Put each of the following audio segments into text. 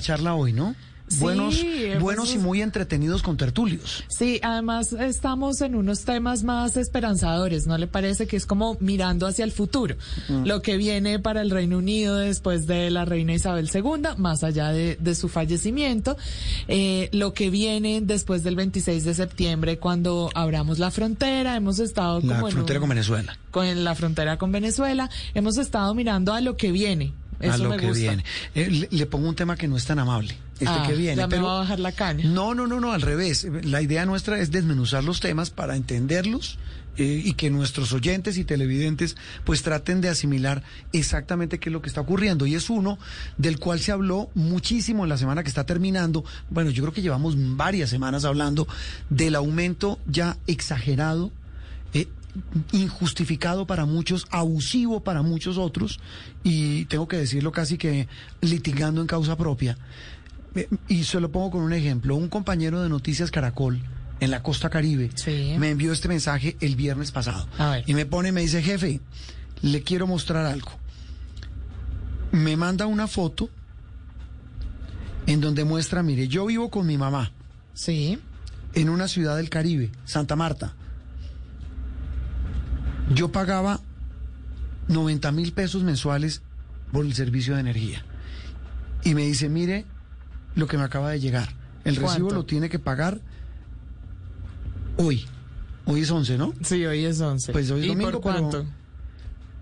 charla hoy, ¿no? buenos, Sí, buenos y pues, muy entretenidos con tertulios. Sí, además estamos en unos temas más esperanzadores, ¿no le parece que es como mirando hacia el futuro? Lo que viene para el Reino Unido después de la reina Isabel II, más allá de, de su fallecimiento, eh, lo que viene después del 26 de septiembre cuando abramos la frontera, hemos estado La como en frontera un- con Venezuela. con la frontera con Venezuela, hemos estado mirando a lo que viene. Eso a lo me que gusta. viene. Eh, le, le pongo un tema que no es tan amable. Este Ah, que viene. ya me pero va a bajar la caña. No, no, no, no, al revés. La idea nuestra es desmenuzar los temas para entenderlos eh, y que nuestros oyentes y televidentes pues traten de asimilar exactamente qué es lo que está ocurriendo. Y es uno del cual se habló muchísimo en la semana que está terminando. Bueno, yo creo que llevamos varias semanas hablando del aumento ya exagerado eh, injustificado para muchos, abusivo para muchos otros, y tengo que decirlo casi que litigando en causa propia. Eh, Y se lo pongo con un ejemplo. Un compañero de Noticias Caracol en la costa caribe Sí. me envió este mensaje el viernes pasado. Y me pone, me dice, jefe, le quiero mostrar algo. Me manda una foto en donde muestra, mire, yo vivo con mi mamá Sí. en una ciudad del Caribe, Santa Marta. Yo pagaba 90 mil pesos mensuales por el servicio de energía. Y me dice, mire lo que me acaba de llegar. El recibo lo tiene que pagar hoy. Hoy es 11, ¿no? Sí, hoy es 11. Pues hoy es ¿Y domingo, por cuánto?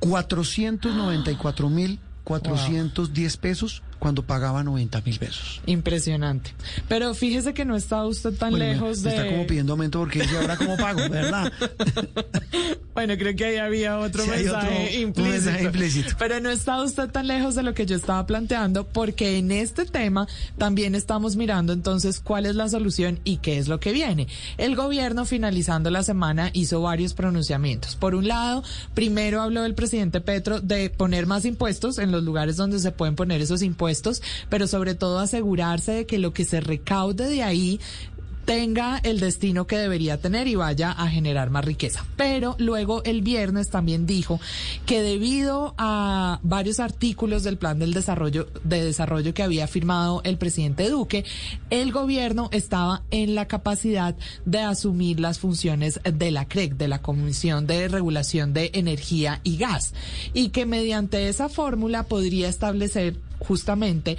494 mil 410 pesos cuando pagaba 90 mil pesos. Impresionante. Pero fíjese que no está usted tan Bueno, lejos de... Está como pidiendo aumento porque dice ahora cómo pago, ¿verdad? Bueno, creo que ahí había otro Sí, mensaje, otro- implícito. mensaje implícito. Pero no está usted tan lejos de lo que yo estaba planteando, porque en este tema también estamos mirando entonces cuál es la solución y qué es lo que viene. El gobierno, finalizando la semana, hizo varios pronunciamientos. Por un lado, primero habló el presidente Petro de poner más impuestos en los lugares donde se pueden poner esos impuestos, pero sobre todo asegurarse de que lo que se recaude de ahí tenga el destino que debería tener y vaya a generar más riqueza. Pero luego el viernes también dijo que debido a varios artículos del plan del desarrollo de desarrollo que había firmado el presidente Duque, el gobierno estaba en la capacidad de asumir las funciones de la CREC, de la Comisión de Regulación de Energía y Gas, y que mediante esa fórmula podría establecer justamente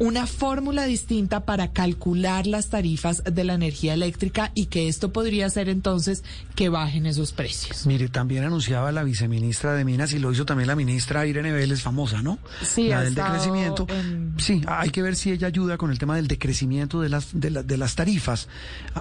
una fórmula distinta para calcular las tarifas de la energía eléctrica y que esto podría hacer entonces que bajen esos precios. Mire, también anunciaba la viceministra de Minas y lo hizo también la ministra Irene Vélez, famosa, ¿no? Sí, la del decrecimiento. en- Sí, hay que ver si ella ayuda con el tema del decrecimiento de las, de, la- de las tarifas.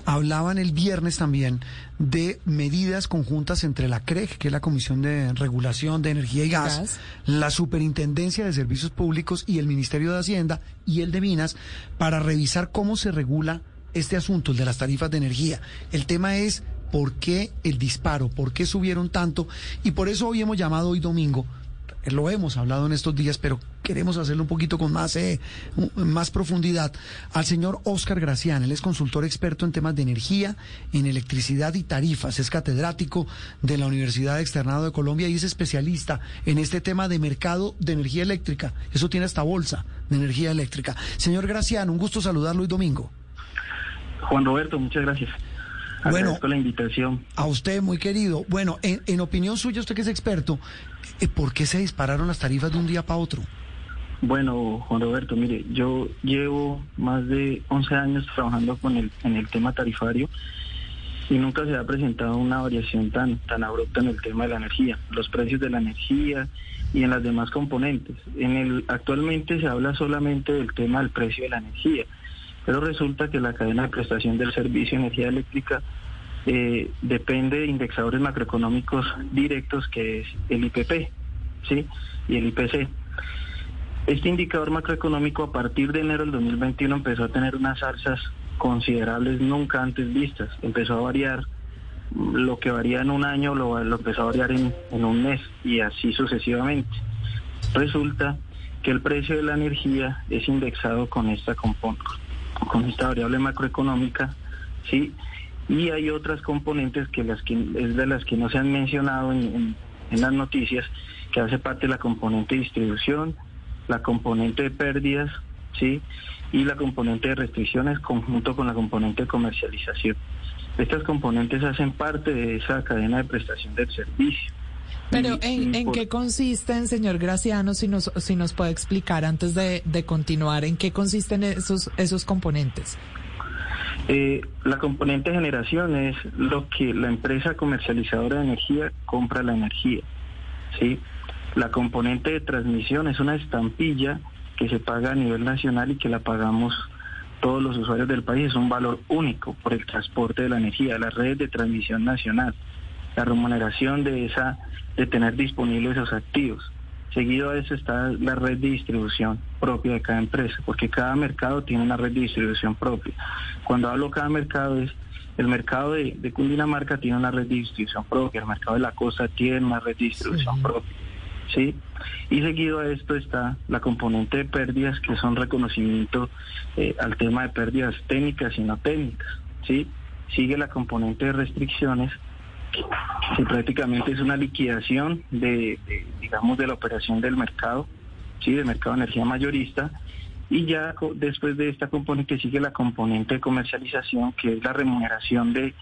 Hablaban el viernes también de medidas conjuntas entre la CREG, que es la Comisión de Regulación de Energía y Gas, Gas. la Superintendencia de Servicios Públicos y el Ministerio de Hacienda y el de Minas para revisar cómo se regula este asunto, el de las tarifas de energía. El tema es por qué el disparo, por qué subieron tanto y por eso hoy hemos llamado hoy domingo. Eh, Lo hemos hablado en estos días, pero queremos hacerlo un poquito con más, eh, más profundidad. Al señor Oscar Gracián, él es consultor experto en temas de energía, en electricidad y tarifas. Es catedrático de la Universidad Externado de Colombia y es especialista en este tema de mercado de energía eléctrica. Eso tiene hasta bolsa de energía eléctrica. Señor Gracián, un gusto saludarlo hoy domingo. Juan Roberto, muchas gracias. Bueno. Agradezco la invitación. A usted, muy querido. Bueno, en, en opinión suya, usted que es experto, ¿por qué se dispararon las tarifas de un día para otro? Bueno, Juan Roberto, mire, yo llevo más de 11 años trabajando con el, en el tema tarifario y nunca se ha presentado una variación tan, tan abrupta en el tema de la energía, los precios de la energía y en las demás componentes. En el, actualmente se habla solamente del tema del precio de la energía, pero resulta que la cadena de prestación del servicio de energía eléctrica eh, depende de indexadores macroeconómicos directos que es el IPP. ¿sí? Y el IPC. Este indicador macroeconómico a partir de enero del 2021 empezó a tener unas alzas considerables nunca antes vistas. Empezó a variar lo que varía en un año lo, empezó a variar en, un mes y así sucesivamente. Resulta que el precio de la energía es indexado con esta compon- con esta variable macroeconómica, sí, y hay otras componentes que las que es de las que no se han mencionado en, en- en las noticias, que hace parte de la componente de distribución, la componente de pérdidas, sí, y la componente de restricciones conjunto con la componente de comercialización. Estas componentes hacen parte de esa cadena de prestación del servicio. Pero Y- ¿en, en por- qué consisten, señor Graciano, si nos, si nos puede explicar antes de, de continuar, en qué consisten esos, esos componentes? Eh, la componente generación es lo que la empresa comercializadora de energía compra la energía. ¿sí? La componente de transmisión es una estampilla que se paga a nivel nacional y que la pagamos todos los usuarios del país. Es un valor único por el transporte de la energía, las redes de transmisión nacional, la remuneración de esa, de tener disponibles esos activos. Seguido a eso está la red de distribución propia de cada empresa, porque cada mercado tiene una red de distribución propia. Cuando hablo cada mercado es el mercado de, de Cundinamarca tiene una red de distribución propia, el mercado de la costa tiene una red de distribución propia. ¿sí? Y seguido a esto está la componente de pérdidas, que son reconocimiento eh, al tema de pérdidas técnicas y no técnicas, ¿sí? Sigue la componente de restricciones, que prácticamente es una liquidación de, digamos, de la operación del mercado, ¿sí? Del mercado de energía mayorista, y ya después de esta componente sigue la componente de comercialización, que es la remuneración de,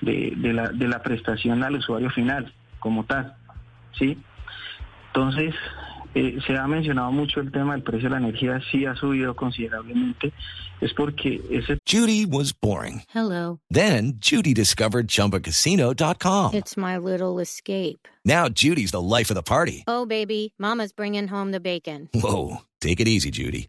de, de la, de la prestación al usuario final, como tal, ¿sí? Entonces, eh, se ha mencionado mucho el tema del precio de la energía, sí ha subido considerablemente, es porque ese Judy was boring. Hello. Then Judy discovered ChumbaCasino.com. It's my little escape. Now Judy's the life of the party. Oh, baby, Mama's bringing home the bacon. Whoa, take it easy, Judy.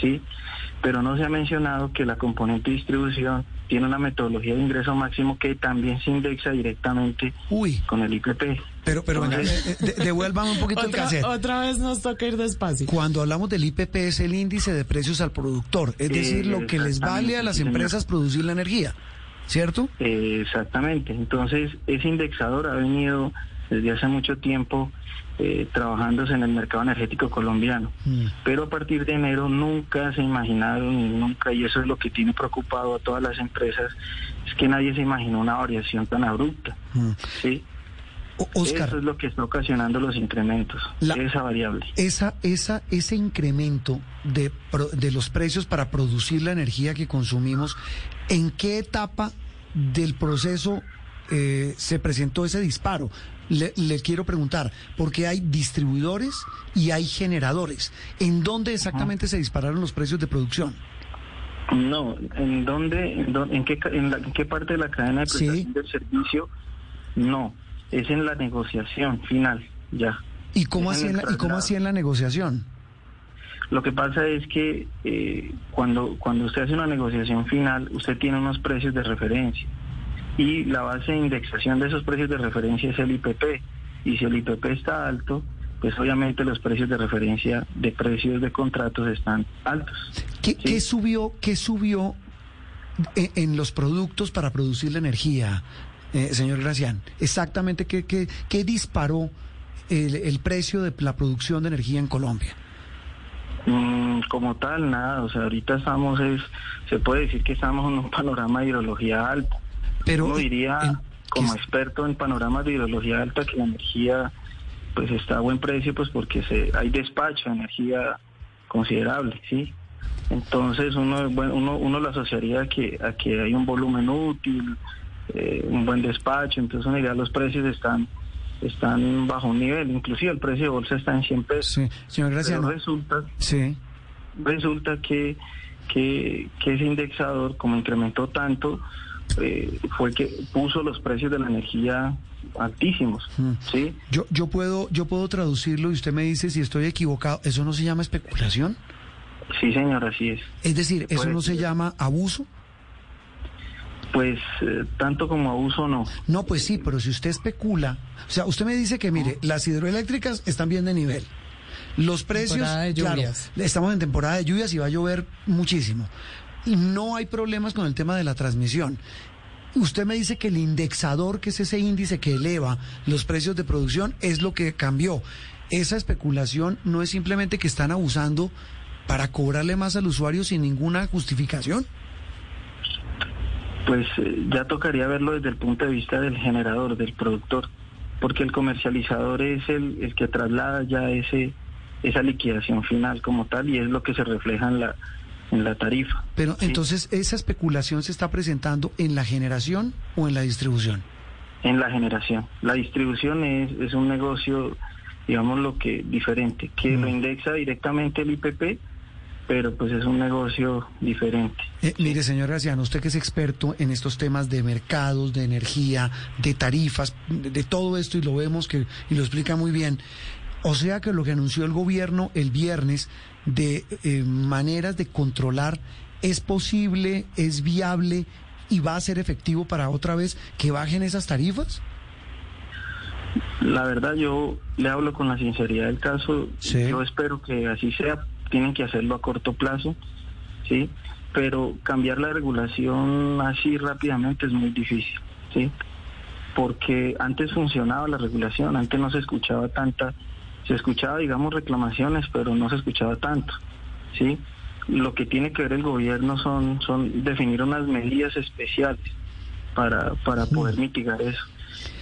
¿sí? Pero no se ha mencionado que la componente de distribución tiene una metodología de ingreso máximo que también se indexa directamente Uy, con el IPP. pero, pero Entonces- eh, de- devuélvame un poquito el cassette. otra vez nos toca ir despacio. Cuando hablamos del IPP es el índice de precios al productor, es decir, lo que les vale a las sí, empresas producir la energía, ¿cierto? Eh, exactamente. Entonces, ese indexador ha venido desde hace mucho tiempo eh, trabajándose en el mercado energético colombiano. Mm. Pero a partir de enero nunca se imaginaron, y nunca, y eso es lo que tiene preocupado a todas las empresas, es que nadie se imaginó una variación tan abrupta. Mm. ¿sí? Oscar, Eso es lo que está ocasionando los incrementos, La- esa variable. esa, esa, ese incremento de, de los precios para producir la energía que consumimos, ¿en qué etapa del proceso eh, se presentó ese disparo? Le, le quiero preguntar, porque hay distribuidores y hay generadores. ¿En dónde exactamente se dispararon los precios de producción? No, ¿en dónde, en, dó- en qué, en la- en qué parte de la cadena de Sí. prestación del servicio? No, es en la negociación final, ya. ¿Y cómo, hacían la, ¿y cómo hacían la negociación? Lo que pasa es que eh, cuando, cuando usted hace una negociación final, usted tiene unos precios de referencia y la base de indexación de esos precios de referencia es el IPP. Y si el IPP está alto, pues obviamente los precios de referencia de precios de contratos están altos. ¿Qué, Sí. qué subió, qué subió en, en los productos para producir la energía, eh, señor Gracián? Exactamente, ¿qué, qué, qué disparó el, el precio de la producción de energía en Colombia? Mm, como tal, nada. O sea, ahorita estamos, es, se puede decir que estamos en un panorama de hidrología alta. Pero Uno diría, en- como experto en panoramas de hidrología alta, que la energía pues está a buen precio, pues porque se, hay despacho de energía considerable, ¿sí? Entonces uno, bueno, uno, uno lo asociaría a que, a que hay un volumen útil, eh, un buen despacho, entonces uno diría los precios están están bajo un nivel, inclusive el precio de bolsa está en 100 pesos. Sí, señor Pero Graciano. resulta Sí. resulta que, que, que ese indexador, como incrementó tanto, eh, fue que puso los precios de la energía altísimos, ¿sí? Yo, yo, puedo, yo puedo traducirlo y usted me dice si estoy equivocado. ¿Eso no se llama especulación? Sí, señor, así es. Es decir, ¿eso no se llama abuso? Pues eh, tanto como abuso no. No, pues sí, pero si usted especula, o sea, usted me dice que mire, las hidroeléctricas están bien de nivel. Los precios, Temporada de claro, lluvias. estamos en temporada de lluvias y va a llover muchísimo. Y no hay problemas con el tema de la transmisión. Usted me dice que el indexador, que es ese índice que eleva los precios de producción, es lo que cambió. Esa especulación no es simplemente que están abusando para cobrarle más al usuario sin ninguna justificación. Pues eh, ya tocaría verlo desde el punto de vista del generador, del productor, porque el comercializador es el, el que traslada ya ese esa liquidación final como tal y es lo que se refleja en la en la tarifa. Pero Sí. entonces, ¿esa especulación se está presentando en la generación o en la distribución? en la generación. La distribución es, es un negocio, digamos lo que diferente, que Mm. lo indexa directamente el IPP, pero pues es un negocio diferente. Eh, mire, señor Graciano, usted que es experto en estos temas de mercados, de energía, de tarifas, de, de todo esto, y lo vemos que, y lo explica muy bien. O sea que lo que anunció el gobierno el viernes de eh, maneras de controlar es posible, es viable y va a ser efectivo para otra vez que bajen esas tarifas. La verdad yo le hablo con la sinceridad del caso, Sí. yo espero que así sea, tienen que hacerlo a corto plazo, ¿sí? Pero cambiar la regulación así rápidamente es muy difícil, ¿sí? Porque antes funcionaba la regulación, antes no se escuchaba tanta, se escuchaba digamos reclamaciones, pero no se escuchaba tanto, ¿sí? Lo que tiene que ver el gobierno son, son definir unas medidas especiales para, para poder mitigar eso.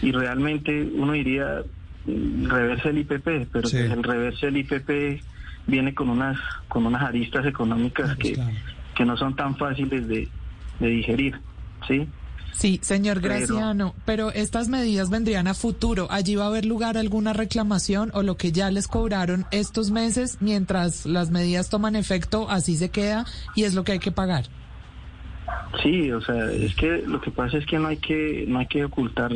Y realmente uno diría mm, reverse el IPP, pero Sí. pues el reverse del IPP viene con unas con unas aristas económicas pues que, claro. que no son tan fáciles de, de digerir, ¿sí? Sí, señor Graciano, pero estas medidas vendrían a futuro. ¿Allí va a haber lugar a alguna reclamación o lo que ya les cobraron estos meses mientras las medidas toman efecto, así se queda y es lo que hay que pagar? Sí, o sea, es que lo que pasa es que no hay que no hay que ocultar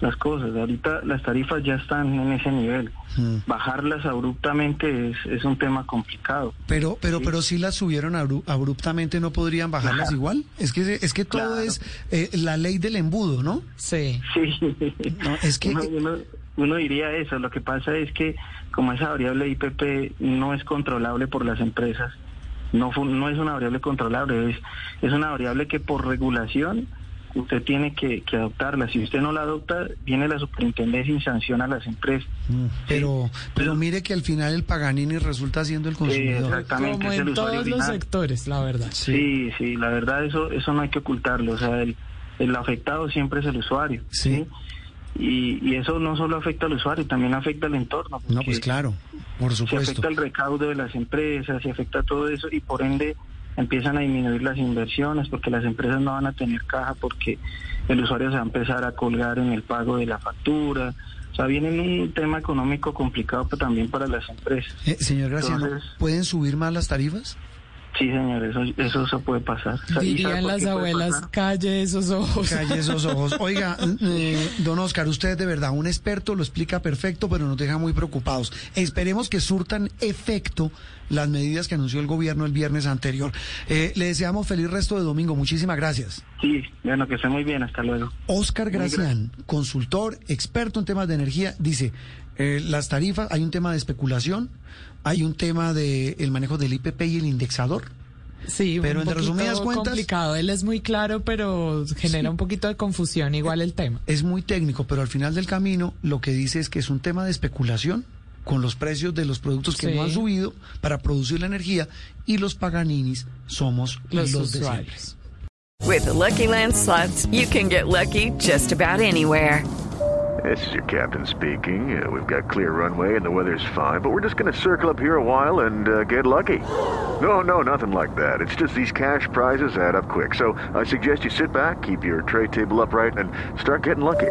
las cosas. Ahorita las tarifas ya están en ese nivel. Mm. Bajarlas abruptamente es, es un tema complicado. Pero, pero, pero si las subieron abru- abruptamente, ¿no podrían bajarlas Claro. igual? Es que, es que todo Claro. es eh, la ley del embudo, ¿no? Sí. Sí, No, es que- uno, uno- uno diría eso. Lo que pasa es que como esa variable IPP no es controlable por las empresas, no, no es una variable controlable, es, es una variable que por regulación usted tiene que, que adoptarla. Si usted no la adopta, viene la superintendencia y sanciona a las empresas. Mm, Pero, pero mire que al final el Paganini resulta siendo el consumidor. exactamente, Como es el en usuario todos los final. sectores, la verdad. Sí, sí, la verdad eso eso no hay que ocultarlo, o sea, el, el afectado siempre es el usuario. Sí. Y, y eso no solo afecta al usuario, también afecta al entorno. No, pues claro, por Se supuesto. afecta el recaudo de las empresas, se afecta todo eso y por ende empiezan a disminuir las inversiones porque las empresas no van a tener caja porque el usuario se va a empezar a colgar en el pago de la factura. O sea, viene un tema económico complicado pero también para las empresas. Eh, señor Graciano, Entonces- ¿pueden subir más las tarifas? Sí, señor, eso, eso se puede pasar. O sea, ¿y sabe Dirían las abuelas, calle esos ojos. Calle esos ojos. Oiga, eh, don Oscar, usted es de verdad un experto, lo explica perfecto, pero nos deja muy preocupados. Esperemos que surtan efecto las medidas que anunció el gobierno el viernes anterior. Eh, le deseamos feliz resto de domingo. Muchísimas gracias. Sí, bueno, que esté muy bien, hasta luego. Oscar Gracián, consultor, experto en temas de energía, dice, eh, las tarifas, hay un tema de especulación, hay un tema de el manejo del IPP y el indexador. Sí, Pero un en resumidas cuentas- complicado. Él es muy claro, pero genera un poquito de confusión igual el tema. Es muy técnico, pero al final del camino lo que dice es que es un tema de especulación con los precios de los productos que Sí. no han subido para producir la energía y los paganinis somos Los, los, de siempre. With the Lucky Land slots, you can get lucky just about anywhere. This is your captain speaking. Uh, we've got clear runway and the weather's fine, but we're just going to circle up here a while and uh, get lucky. No, no, nothing like that. It's just these cash prizes add up quick. So I suggest you sit back, keep your tray table upright, and start getting lucky.